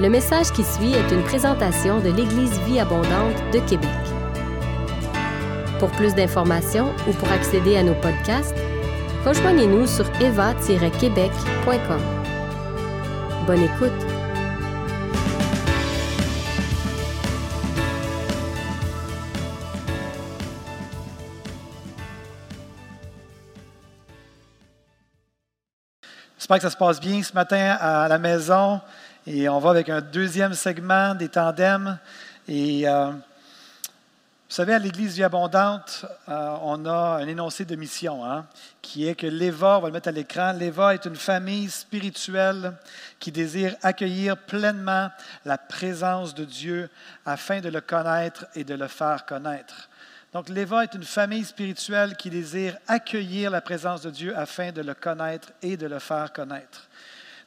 Le message qui suit est une présentation de l'Église Vie Abondante de Québec. Pour plus d'informations ou pour accéder à nos podcasts, rejoignez-nous sur eva-québec.com. Bonne écoute! J'espère que ça se passe bien ce matin à la maison. Et on va avec un deuxième segment des tandems. Et euh, vous savez, à l'Église Vie Abondante, euh, on a un énoncé de mission, hein, qui est que l'EVA, on va le mettre à l'écran, l'EVA est une famille spirituelle qui désire accueillir pleinement la présence de Dieu afin de le connaître et de le faire connaître. Donc, l'Eva est une famille spirituelle qui désire accueillir la présence de Dieu afin de le connaître et de le faire connaître.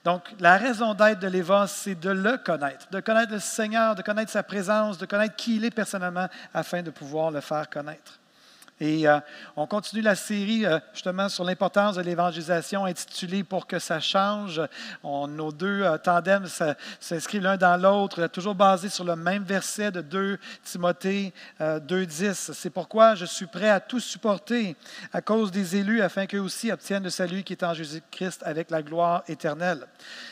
Donc, la raison d'être de l'Eva, c'est de le connaître, de connaître le Seigneur, de connaître sa présence, de connaître qui il est personnellement afin de pouvoir le faire connaître. Et euh, on continue la série euh, justement sur l'importance de l'évangélisation intitulée Pour que ça change. nos deux euh, tandems s'inscrivent l'un dans l'autre, toujours basés sur le même verset de 2 Timothée 2.10. C'est pourquoi je suis prêt à tout supporter à cause des élus afin qu'eux aussi obtiennent le salut qui est en Jésus-Christ avec la gloire éternelle.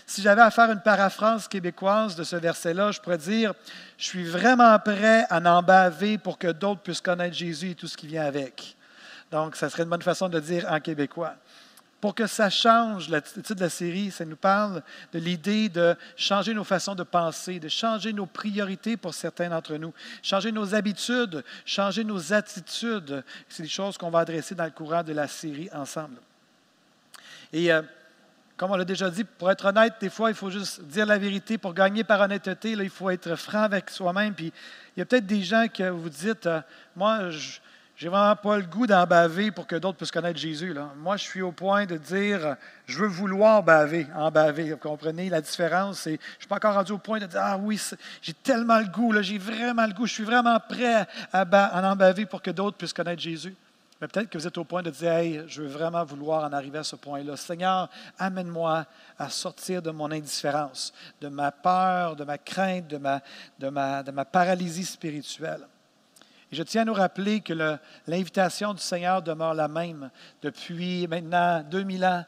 Si j'avais à faire une paraphrase québécoise de ce verset-là, je pourrais dire je suis vraiment prêt à en baver pour que d'autres puissent connaître Jésus et tout ce qui vient avec. Donc, ça serait une bonne façon de dire en québécois. Pour que ça change, le de la série, ça nous parle de l'idée de changer nos façons de penser, de changer nos priorités pour certains d'entre nous, changer nos habitudes, changer nos attitudes. C'est des choses qu'on va adresser dans le courant de la série ensemble. Et euh, comme on l'a déjà dit, pour être honnête, des fois, il faut juste dire la vérité. Pour gagner par honnêteté, là, il faut être franc avec soi-même. Puis il y a peut-être des gens que vous dites, euh, moi, je n'ai vraiment pas le goût d'en baver pour que d'autres puissent connaître Jésus. Moi, je suis au point de dire, je veux vouloir baver, en baver. Vous comprenez? La différence? je ne suis pas encore rendu au point de dire, ah oui, j'ai tellement le goût, j'ai vraiment le goût, je suis vraiment prêt à, à en baver pour que d'autres puissent connaître Jésus. Mais peut-être que vous êtes au point de dire, hey, je veux vraiment vouloir en arriver à ce point-là. Seigneur, amène-moi à sortir de mon indifférence, de ma peur, de ma crainte, de ma paralysie spirituelle. Je tiens à nous rappeler que l'invitation du Seigneur demeure la même depuis maintenant 2000 ans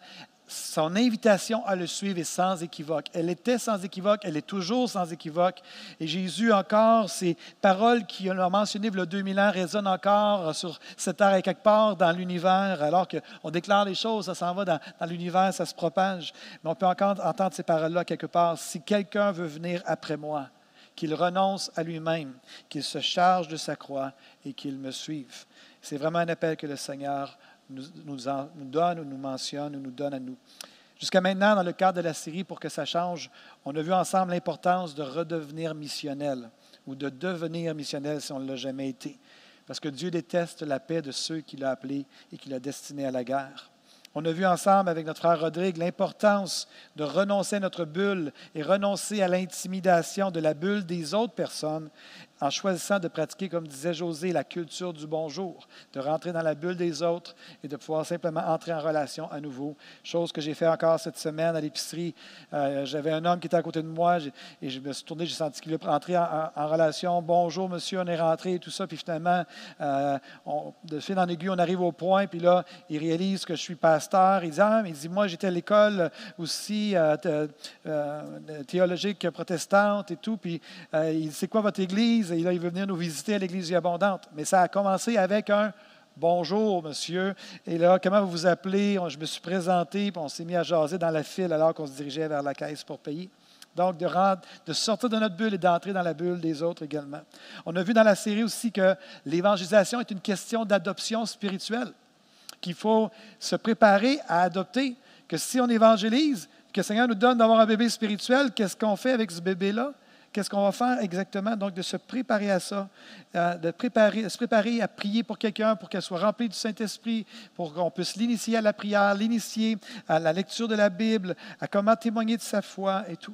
son invitation à le suivre est sans équivoque. Elle était sans équivoque, elle est toujours sans équivoque. Et Jésus, encore, ces paroles qu'il a mentionnées il y a 2000 ans résonnent encore sur cette terre et quelque part dans l'univers, alors qu'on déclare les choses, ça s'en va dans, dans l'univers, ça se propage. Mais on peut encore entendre ces paroles-là quelque part. Si quelqu'un veut venir après moi, qu'il renonce à lui-même, qu'il se charge de sa croix et qu'il me suive. C'est vraiment un appel que le Seigneur nous, nous, donne ou nous mentionne ou nous donne à nous. Jusqu'à maintenant, dans le cadre de la série, pour que ça change, on a vu ensemble l'importance de redevenir missionnel ou de devenir missionnel si on ne l'a jamais été. Parce que Dieu déteste la paix de ceux qu'il a appelés et qu'il a destinés à la guerre. On a vu ensemble avec notre frère Rodrigue l'importance de renoncer à notre bulle et renoncer à l'intimidation de la bulle des autres personnes en choisissant de pratiquer, comme disait José, la culture du bonjour, de rentrer dans la bulle des autres et de pouvoir simplement entrer en relation à nouveau. Chose que j'ai fait encore cette semaine à l'épicerie. Euh, j'avais un homme qui était à côté de moi et je me suis tourné, j'ai senti qu'il voulait entrer en, relation. Bonjour, monsieur, on est rentré et tout ça. Puis finalement, euh, de fil en aiguille, on arrive au point. Puis là, il réalise que je suis pasteur. Il dit, ah, il dit moi, j'étais à l'école aussi euh, théologique protestante et tout. Puis il dit, c'est quoi votre église? Et là, il veut venir nous visiter à l'Église abondante. Mais ça a commencé avec un Bonjour, monsieur. Et là, comment vous vous appelez? Je me suis présenté, puis on s'est mis à jaser dans la file alors qu'on se dirigeait vers la caisse pour payer. Donc, de, de sortir de notre bulle et d'entrer dans la bulle des autres également. On a vu dans la série aussi que l'évangélisation est une question d'adoption spirituelle, qu'il faut se préparer à adopter, que si on évangélise, que le Seigneur nous donne d'avoir un bébé spirituel, qu'est-ce qu'on fait avec ce bébé-là? Qu'est-ce qu'on va faire exactement? Donc, de se préparer à ça, euh, de, préparer, se préparer à prier pour quelqu'un, pour qu'elle soit remplie du Saint-Esprit, pour qu'on puisse l'initier à la prière, l'initier à la lecture de la Bible, à comment témoigner de sa foi et tout.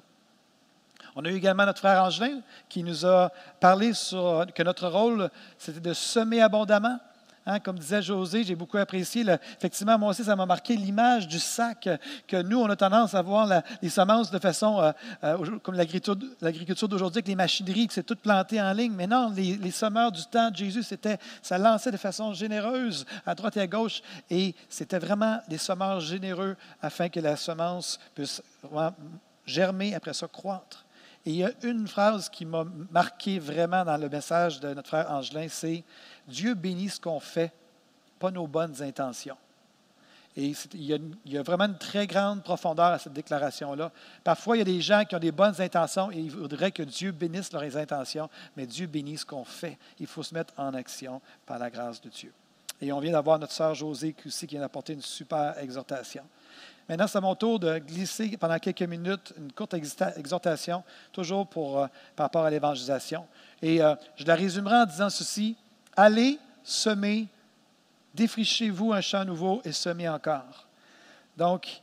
On a eu également notre frère Angelin qui nous a parlé que notre rôle, c'était de semer abondamment, Hein, comme disait José, j'ai beaucoup apprécié. effectivement, moi aussi, ça m'a marqué l'image du sac que nous, on a tendance à voir les semences de façon euh, euh, comme l'agriculture d'aujourd'hui, avec les machineries, que c'est tout planté en ligne. Mais non, les, les semeurs du temps de Jésus, c'était, ça lançait de façon généreuse à droite et à gauche. Et c'était vraiment des semeurs généreux afin que la semence puisse germer, après ça croître. Et il y a une phrase qui m'a marqué vraiment dans le message de notre frère Angelin, c'est Dieu bénit ce qu'on fait, pas nos bonnes intentions. Et il y, a, vraiment une très grande profondeur à cette déclaration-là. Parfois, il y a des gens qui ont des bonnes intentions et ils voudraient que Dieu bénisse leurs intentions, mais Dieu bénit ce qu'on fait. Il faut se mettre en action par la grâce de Dieu. Et on vient d'avoir notre sœur Josée qui vient d'apporter une super exhortation. Maintenant, c'est à mon tour de glisser pendant quelques minutes une courte exhortation, toujours pour, euh, par rapport à l'évangélisation. Et euh, je la résumerai en disant ceci Allez semer, défrichez-vous un champ nouveau et semez encore. Donc,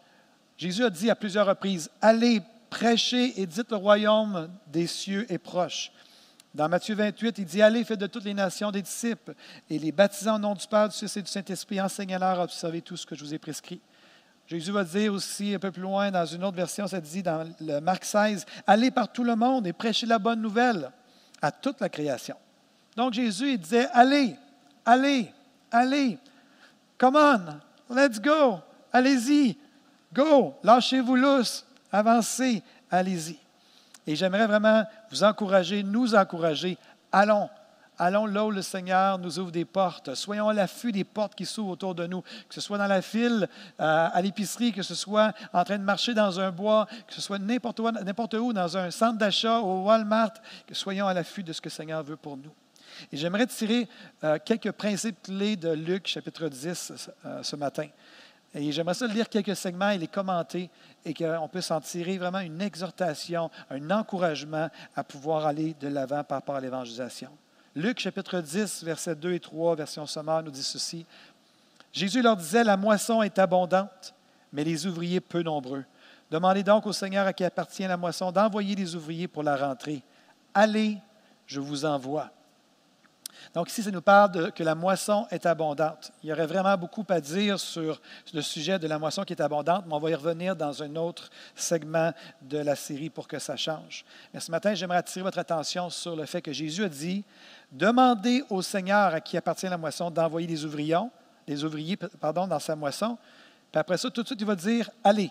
Jésus a dit à plusieurs reprises Allez, prêchez et dites le royaume des cieux est proche. Dans Matthieu 28, il dit Allez, faites de toutes les nations des disciples et les baptisez en nom du Père, du Fils et du Saint-Esprit, enseignez-leur à observer tout ce que je vous ai prescrit. Jésus va dire aussi un peu plus loin, dans une autre version, ça dit dans le Marc 16, allez par tout le monde et prêchez la bonne nouvelle à toute la création. Donc Jésus, il disait, allez, allez, allez, come on, let's go, allez-y, go, lâchez-vous lousse, avancez, allez-y. Et j'aimerais vraiment vous encourager, nous encourager, allons, Allons là où le Seigneur nous ouvre des portes. Soyons à l'affût des portes qui s'ouvrent autour de nous, que ce soit dans la file, euh, à l'épicerie, que ce soit en train de marcher dans un bois, que ce soit n'importe où, n'importe où, dans un centre d'achat, au Walmart, que soyons à l'affût de ce que le Seigneur veut pour nous. Et j'aimerais tirer euh, quelques principes clés de Luc chapitre 10 euh, ce matin. Et j'aimerais ça lire quelques segments et les commenter et qu'on puisse en tirer vraiment une exhortation, un encouragement à pouvoir aller de l'avant par rapport à l'évangélisation. Luc chapitre 10, versets 2 et 3, version sommaire, nous dit ceci. Jésus leur disait, la moisson est abondante, mais les ouvriers peu nombreux. Demandez donc au Seigneur à qui appartient la moisson d'envoyer des ouvriers pour la rentrée. Allez, je vous envoie. Donc ici, ça nous parle que la moisson est abondante. Il y aurait vraiment beaucoup à dire sur le sujet de la moisson qui est abondante, mais on va y revenir dans un autre segment de la série pour que ça change. Mais ce matin, j'aimerais attirer votre attention sur le fait que Jésus a dit, demandez au Seigneur à qui appartient la moisson d'envoyer des ouvriers, des ouvriers dans sa moisson. Puis après ça, tout de suite, il va dire, allez.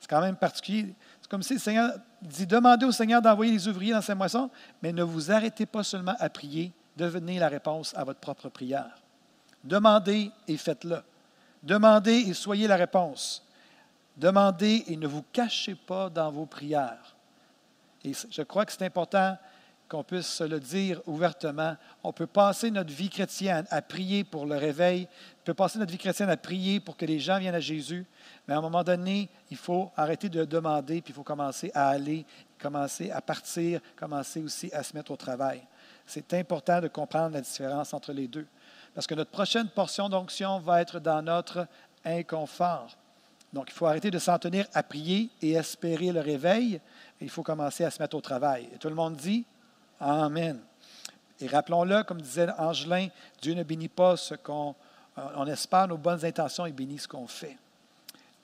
C'est quand même particulier. C'est comme si le Seigneur dit, demandez au Seigneur d'envoyer des ouvriers dans sa moisson, mais ne vous arrêtez pas seulement à prier, devenez la réponse à votre propre prière. Demandez et faites-le. Demandez et soyez la réponse. Demandez et ne vous cachez pas dans vos prières. Et je crois que c'est important qu'on puisse se le dire ouvertement. On peut passer notre vie chrétienne à prier pour le réveil, on peut passer notre vie chrétienne à prier pour que les gens viennent à Jésus, mais à un moment donné, il faut arrêter de demander, puis il faut commencer à aller, commencer à partir, commencer aussi à se mettre au travail. C'est important de comprendre la différence entre les deux. Parce que notre prochaine portion d'onction va être dans notre inconfort. Donc, il faut arrêter de s'en tenir à prier et espérer le réveil. il faut commencer à se mettre au travail. Et tout le monde dit Amen. Et rappelons-le, comme disait Angelin, Dieu ne bénit pas ce qu'on on espère, nos bonnes intentions, il bénit ce qu'on fait.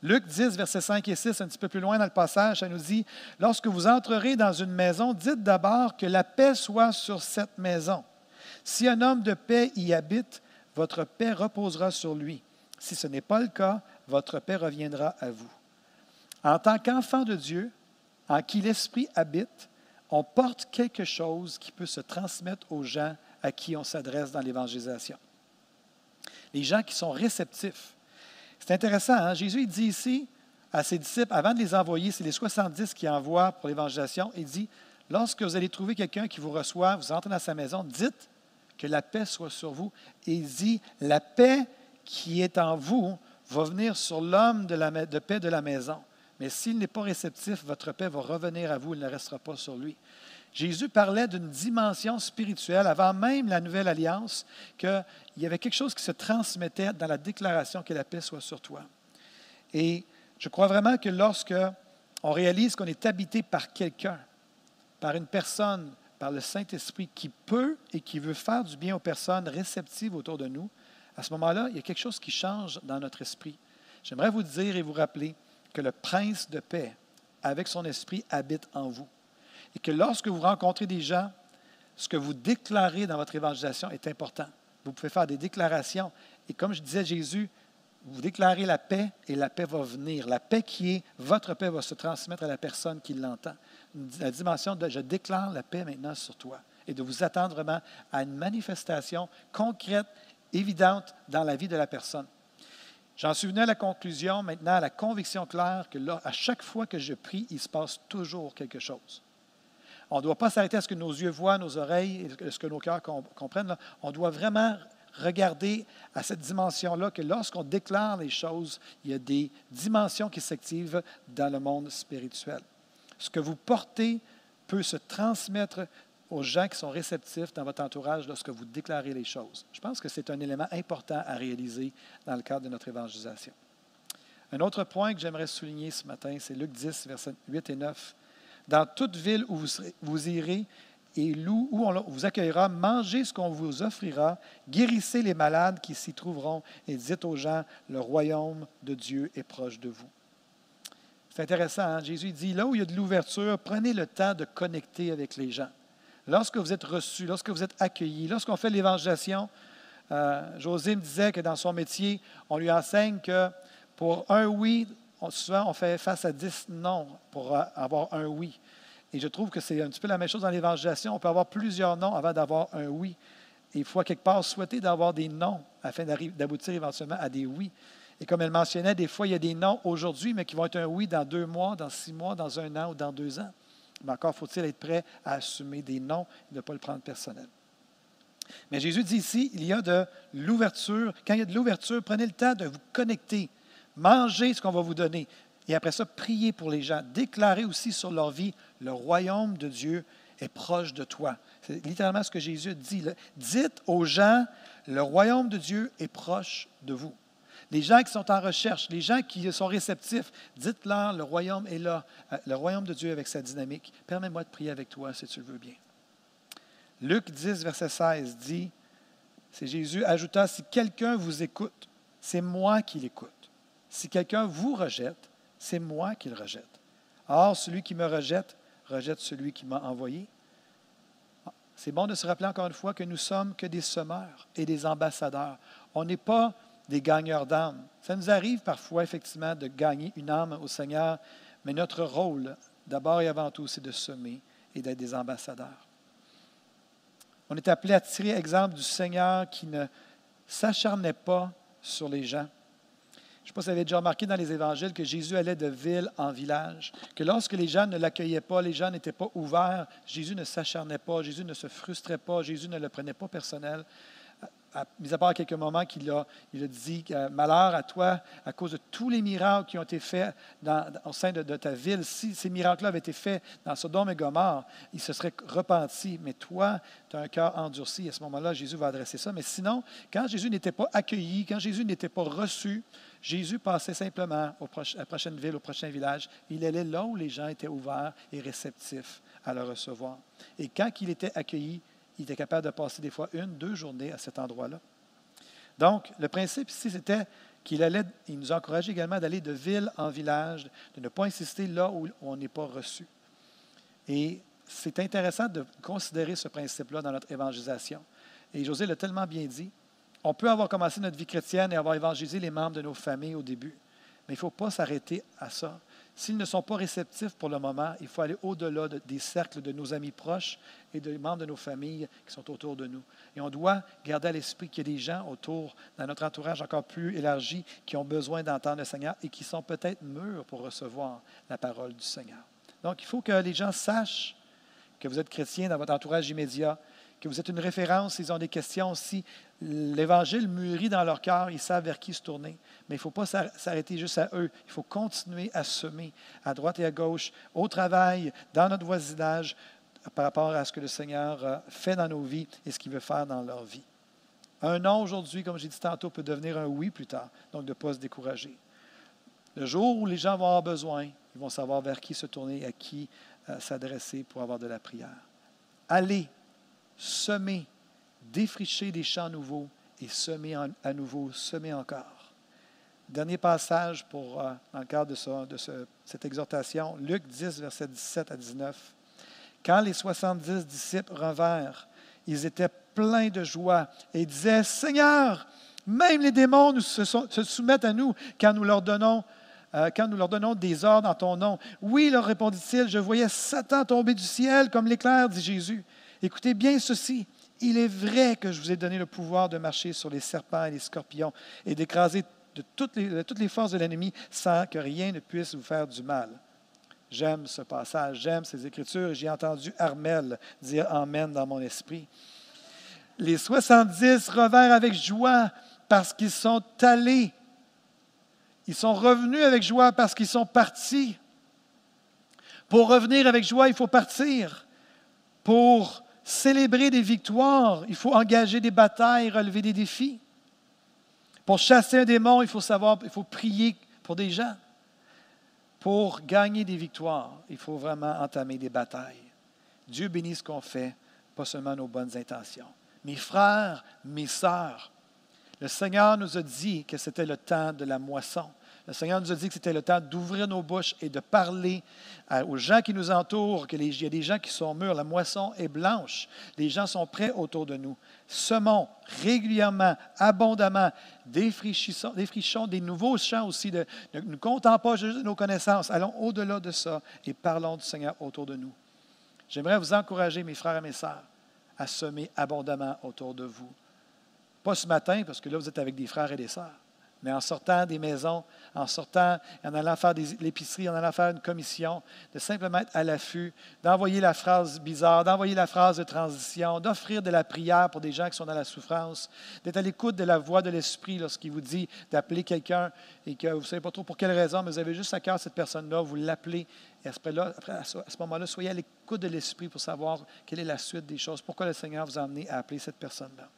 Luc 10, versets 5 et 6, un petit peu plus loin dans le passage, ça nous dit, Lorsque vous entrerez dans une maison, dites d'abord que la paix soit sur cette maison. Si un homme de paix y habite, votre paix reposera sur lui. Si ce n'est pas le cas, votre paix reviendra à vous. En tant qu'enfant de Dieu, en qui l'Esprit habite, on porte quelque chose qui peut se transmettre aux gens à qui on s'adresse dans l'évangélisation. Les gens qui sont réceptifs, c'est intéressant, hein? Jésus dit ici à ses disciples, avant de les envoyer, c'est les 70 qui envoient pour l'évangélisation, il dit, lorsque vous allez trouver quelqu'un qui vous reçoit, vous entrez dans sa maison, dites que la paix soit sur vous. Et il dit, la paix qui est en vous va venir sur l'homme de, de paix de la maison. Mais s'il n'est pas réceptif, votre paix va revenir à vous, il ne restera pas sur lui. Jésus parlait d'une dimension spirituelle avant même la nouvelle alliance, qu'il y avait quelque chose qui se transmettait dans la déclaration que la paix soit sur toi. Et je crois vraiment que lorsque on réalise qu'on est habité par quelqu'un, par une personne, par le Saint-Esprit qui peut et qui veut faire du bien aux personnes réceptives autour de nous, à ce moment-là, il y a quelque chose qui change dans notre esprit. J'aimerais vous dire et vous rappeler que le prince de paix, avec son esprit, habite en vous. Et que lorsque vous rencontrez des gens, ce que vous déclarez dans votre évangélisation est important. Vous pouvez faire des déclarations. Et comme je disais, Jésus, vous déclarez la paix et la paix va venir. La paix qui est votre paix va se transmettre à la personne qui l'entend. La dimension de je déclare la paix maintenant sur toi et de vous attendre vraiment à une manifestation concrète, évidente dans la vie de la personne. J'en suis venu à la conclusion maintenant, à la conviction claire que là, à chaque fois que je prie, il se passe toujours quelque chose. On ne doit pas s'arrêter à ce que nos yeux voient, nos oreilles, ce que nos cœurs comprennent. On doit vraiment regarder à cette dimension-là que lorsqu'on déclare les choses, il y a des dimensions qui s'activent dans le monde spirituel. Ce que vous portez peut se transmettre aux gens qui sont réceptifs dans votre entourage lorsque vous déclarez les choses. Je pense que c'est un élément important à réaliser dans le cadre de notre évangélisation. Un autre point que j'aimerais souligner ce matin, c'est Luc 10, versets 8 et 9. Dans toute ville où vous, irez, et où on vous accueillera, mangez ce qu'on vous offrira, guérissez les malades qui s'y trouveront et dites aux gens, le royaume de Dieu est proche de vous. C'est intéressant, hein? Jésus dit, là où il y a de l'ouverture, prenez le temps de connecter avec les gens. Lorsque vous êtes reçus, lorsque vous êtes accueillis, lorsqu'on fait l'évangélisation, euh, José me disait que dans son métier, on lui enseigne que pour un oui, souvent on fait face à dix non pour avoir un oui. Et je trouve que c'est un petit peu la même chose dans l'évangélisation. On peut avoir plusieurs noms avant d'avoir un oui. Et il faut quelque part souhaiter d'avoir des noms afin d'aboutir éventuellement à des oui. Et comme elle mentionnait, des fois, il y a des noms aujourd'hui, mais qui vont être un oui dans deux mois, dans six mois, dans un an ou dans deux ans. Mais encore faut-il être prêt à assumer des noms et ne pas le prendre personnel. Mais Jésus dit ici, il y a de l'ouverture. Quand il y a de l'ouverture, prenez le temps de vous connecter. Mangez ce qu'on va vous donner. Et après ça, priez pour les gens. Déclarez aussi sur leur vie, le royaume de Dieu est proche de toi. C'est littéralement ce que Jésus dit. Dites aux gens, le royaume de Dieu est proche de vous. Les gens qui sont en recherche, les gens qui sont réceptifs, dites-leur, le royaume est là, euh, le royaume de Dieu avec sa dynamique. Permets-moi de prier avec toi si tu le veux bien. Luc 10, verset 16 dit, c'est Jésus ajouta, si quelqu'un vous écoute, c'est moi qui l'écoute. Si quelqu'un vous rejette, c'est moi qui le rejette. Or, celui qui me rejette, rejette celui qui m'a envoyé. C'est bon de se rappeler encore une fois que nous sommes que des semeurs et des ambassadeurs. On n'est pas des gagneurs d'âmes. Ça nous arrive parfois, effectivement, de gagner une âme au Seigneur, mais notre rôle, d'abord et avant tout, c'est de semer et d'être des ambassadeurs. On est appelé à tirer exemple du Seigneur qui ne s'acharnait pas sur les gens, je ne sais pas si vous avez déjà remarqué dans les évangiles que Jésus allait de ville en village, que lorsque les gens ne l'accueillaient pas, les gens n'étaient pas ouverts, Jésus ne s'acharnait pas, Jésus ne se frustrait pas, Jésus ne le prenait pas personnel. Mis à part quelques moments qu'il a, il a dit Malheur à toi à cause de tous les miracles qui ont été faits au sein de, ta ville. Si ces miracles-là avaient été faits dans Sodome et Gomorre, il se serait repenti. Mais toi, tu as un cœur endurci. À ce moment-là, Jésus va adresser ça. Mais sinon, quand Jésus n'était pas accueilli, quand Jésus n'était pas reçu, Jésus passait simplement à la prochaine ville, au prochain village. Il allait là où les gens étaient ouverts et réceptifs à le recevoir. Et quand il était accueilli, il était capable de passer des fois une, deux journées à cet endroit-là. Donc, le principe ici, c'était qu'il allait, il nous encourageait également d'aller de ville en village, de ne pas insister là où on n'est pas reçu. Et c'est intéressant de considérer ce principe-là dans notre évangélisation. Et José l'a tellement bien dit, on peut avoir commencé notre vie chrétienne et avoir évangélisé les membres de nos familles au début, mais il ne faut pas s'arrêter à ça. S'ils ne sont pas réceptifs pour le moment, il faut aller au-delà des cercles de nos amis proches et des membres de nos familles qui sont autour de nous. Et on doit garder à l'esprit qu'il y a des gens autour, dans notre entourage encore plus élargi, qui ont besoin d'entendre le Seigneur et qui sont peut-être mûrs pour recevoir la parole du Seigneur. Donc, il faut que les gens sachent que vous êtes chrétien dans votre entourage immédiat, que vous êtes une référence s'ils ont des questions. Si l'Évangile mûrit dans leur cœur, ils savent vers qui se tourner. Mais il ne faut pas s'arrêter juste à eux. Il faut continuer à semer à droite et à gauche, au travail, dans notre voisinage, par rapport à ce que le Seigneur euh, fait dans nos vies et ce qu'il veut faire dans leur vie. Un non aujourd'hui, comme j'ai dit tantôt, peut devenir un oui plus tard. Donc, de ne pas se décourager. Le jour où les gens vont avoir besoin, ils vont savoir vers qui se tourner, à qui euh, s'adresser pour avoir de la prière. Allez semer, défricher des champs nouveaux et semer à nouveau, semer encore. Dernier passage pour, euh, dans le cadre de, de cette exhortation, Luc 10, versets 17 à 19. Quand les 70 disciples revinrent, ils étaient pleins de joie et disaient, Seigneur, même les démons se, se soumettent à nous quand nous leur donnons euh, quand nous leur donnons des ordres en ton nom. Oui, leur répondit-il, je voyais Satan tomber du ciel comme l'éclair, dit Jésus. Écoutez bien ceci. Il est vrai que je vous ai donné le pouvoir de marcher sur les serpents et les scorpions et d'écraser de toutes les, forces de l'ennemi sans que rien ne puisse vous faire du mal. J'aime ce passage, j'aime ces Écritures j'ai entendu Armel dire Amen dans mon esprit. Les 70 revinrent avec joie parce qu'ils sont allés ils sont revenus avec joie parce qu'ils sont partis. Pour revenir avec joie, il faut partir. Pour célébrer des victoires, il faut engager des batailles, relever des défis. Pour chasser un démon, il faut savoir, il faut prier pour des gens. Pour gagner des victoires, il faut vraiment entamer des batailles. Dieu bénit ce qu'on fait, pas seulement nos bonnes intentions. Mes frères, mes sœurs, le Seigneur nous a dit que c'était le temps de la moisson. Le Seigneur nous a dit que c'était le temps d'ouvrir nos bouches et de parler aux gens qui nous entourent, qu'il y a des gens qui sont mûrs. La moisson est blanche. Les gens sont prêts autour de nous. Semons régulièrement, abondamment, défrichons, des nouveaux champs aussi. Ne comptons pas juste nos connaissances. Allons au-delà de ça et parlons du Seigneur autour de nous. J'aimerais vous encourager, mes frères et mes sœurs, à semer abondamment autour de vous. Pas ce matin, parce que là, vous êtes avec des frères et des sœurs, mais en sortant des maisons, en sortant, en allant faire l'épicerie, en allant faire une commission, de simplement être à l'affût, d'envoyer la phrase bizarre, d'envoyer la phrase de transition, d'offrir de la prière pour des gens qui sont dans la souffrance, d'être à l'écoute de la voix de l'Esprit lorsqu'il vous dit d'appeler quelqu'un et que vous ne savez pas trop pour quelle raison, mais vous avez juste à cœur cette personne-là, vous l'appelez. Et à ce, moment-là, soyez à l'écoute de l'Esprit pour savoir quelle est la suite des choses, pourquoi le Seigneur vous a amené à appeler cette personne-là.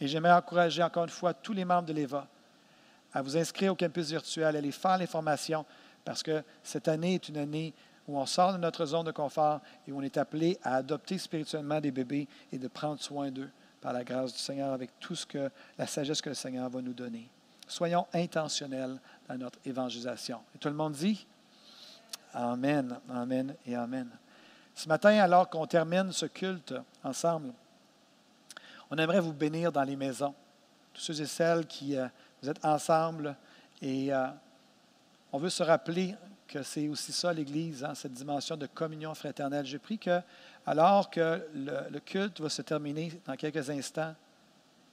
Et j'aimerais encourager encore une fois tous les membres de l'EVA à vous inscrire au campus virtuel, à aller faire l'information, parce que cette année est une année où on sort de notre zone de confort et où on est appelé à adopter spirituellement des bébés et de prendre soin d'eux par la grâce du Seigneur avec tout ce que la sagesse que le Seigneur va nous donner. Soyons intentionnels dans notre évangélisation. Et tout le monde dit Amen, Amen et Amen. Ce matin, alors qu'on termine ce culte ensemble, on aimerait vous bénir dans les maisons. Tous ceux et celles qui euh, vous êtes ensemble et euh, on veut se rappeler que c'est aussi ça l'Église, hein, cette dimension de communion fraternelle. J'ai pris que, alors que le, culte va se terminer dans quelques instants,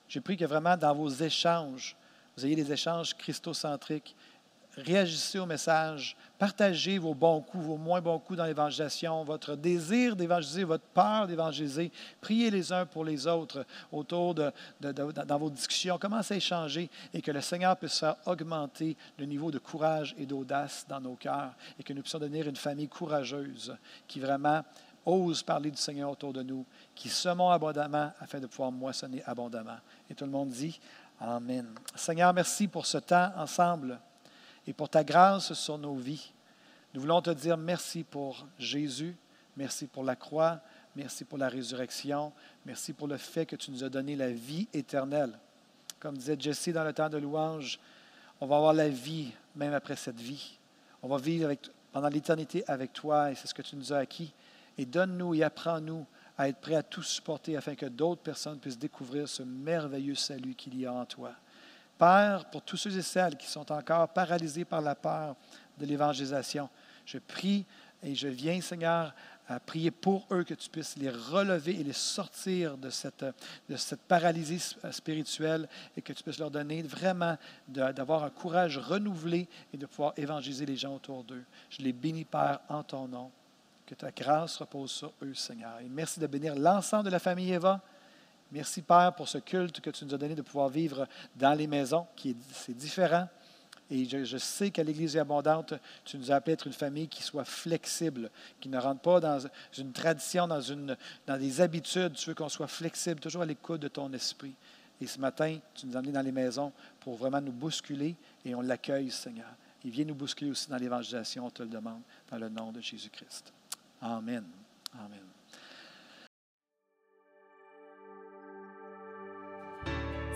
j'ai pris que vraiment dans vos échanges, vous ayez des échanges christocentriques réagissez au message, partagez vos bons coups, vos moins bons coups dans l'évangélisation, votre désir d'évangéliser, votre peur d'évangéliser. Priez les uns pour les autres autour de, dans vos discussions. Commencez à échanger et que le Seigneur puisse faire augmenter le niveau de courage et d'audace dans nos cœurs et que nous puissions devenir une famille courageuse qui vraiment ose parler du Seigneur autour de nous, qui semons abondamment afin de pouvoir moissonner abondamment. Et tout le monde dit Amen. Seigneur, merci pour ce temps ensemble et pour ta grâce sur nos vies. Nous voulons te dire merci pour Jésus, merci pour la croix, merci pour la résurrection, merci pour le fait que tu nous as donné la vie éternelle. Comme disait Jesse dans le temps de louange, on va avoir la vie même après cette vie. On va vivre avec, pendant l'éternité avec toi et c'est ce que tu nous as acquis. Et donne-nous et apprends-nous à être prêts à tout supporter afin que d'autres personnes puissent découvrir ce merveilleux salut qu'il y a en toi. Père, pour tous ceux et celles qui sont encore paralysés par la peur de l'évangélisation, je prie et je viens, Seigneur, à prier pour eux que tu puisses les relever et les sortir de cette, de cette paralysie spirituelle et que tu puisses leur donner vraiment d'avoir un courage renouvelé et de pouvoir évangéliser les gens autour d'eux. Je les bénis, Père, en ton nom. Que ta grâce repose sur eux, Seigneur. Et merci de bénir l'ensemble de la famille Eva. Merci, Père, pour ce culte que tu nous as donné de pouvoir vivre dans les maisons, qui est, c'est différent. Et je, sais qu'à l'Église abondante, tu nous as appelé à être une famille qui soit flexible, qui ne rentre pas dans une tradition, dans, des habitudes. Tu veux qu'on soit flexible, toujours à l'écoute de ton esprit. Et ce matin, tu nous as amenés dans les maisons pour vraiment nous bousculer et on l'accueille, Seigneur. Il vient nous bousculer aussi dans l'évangélisation, on te le demande, dans le nom de Jésus-Christ. Amen. Amen.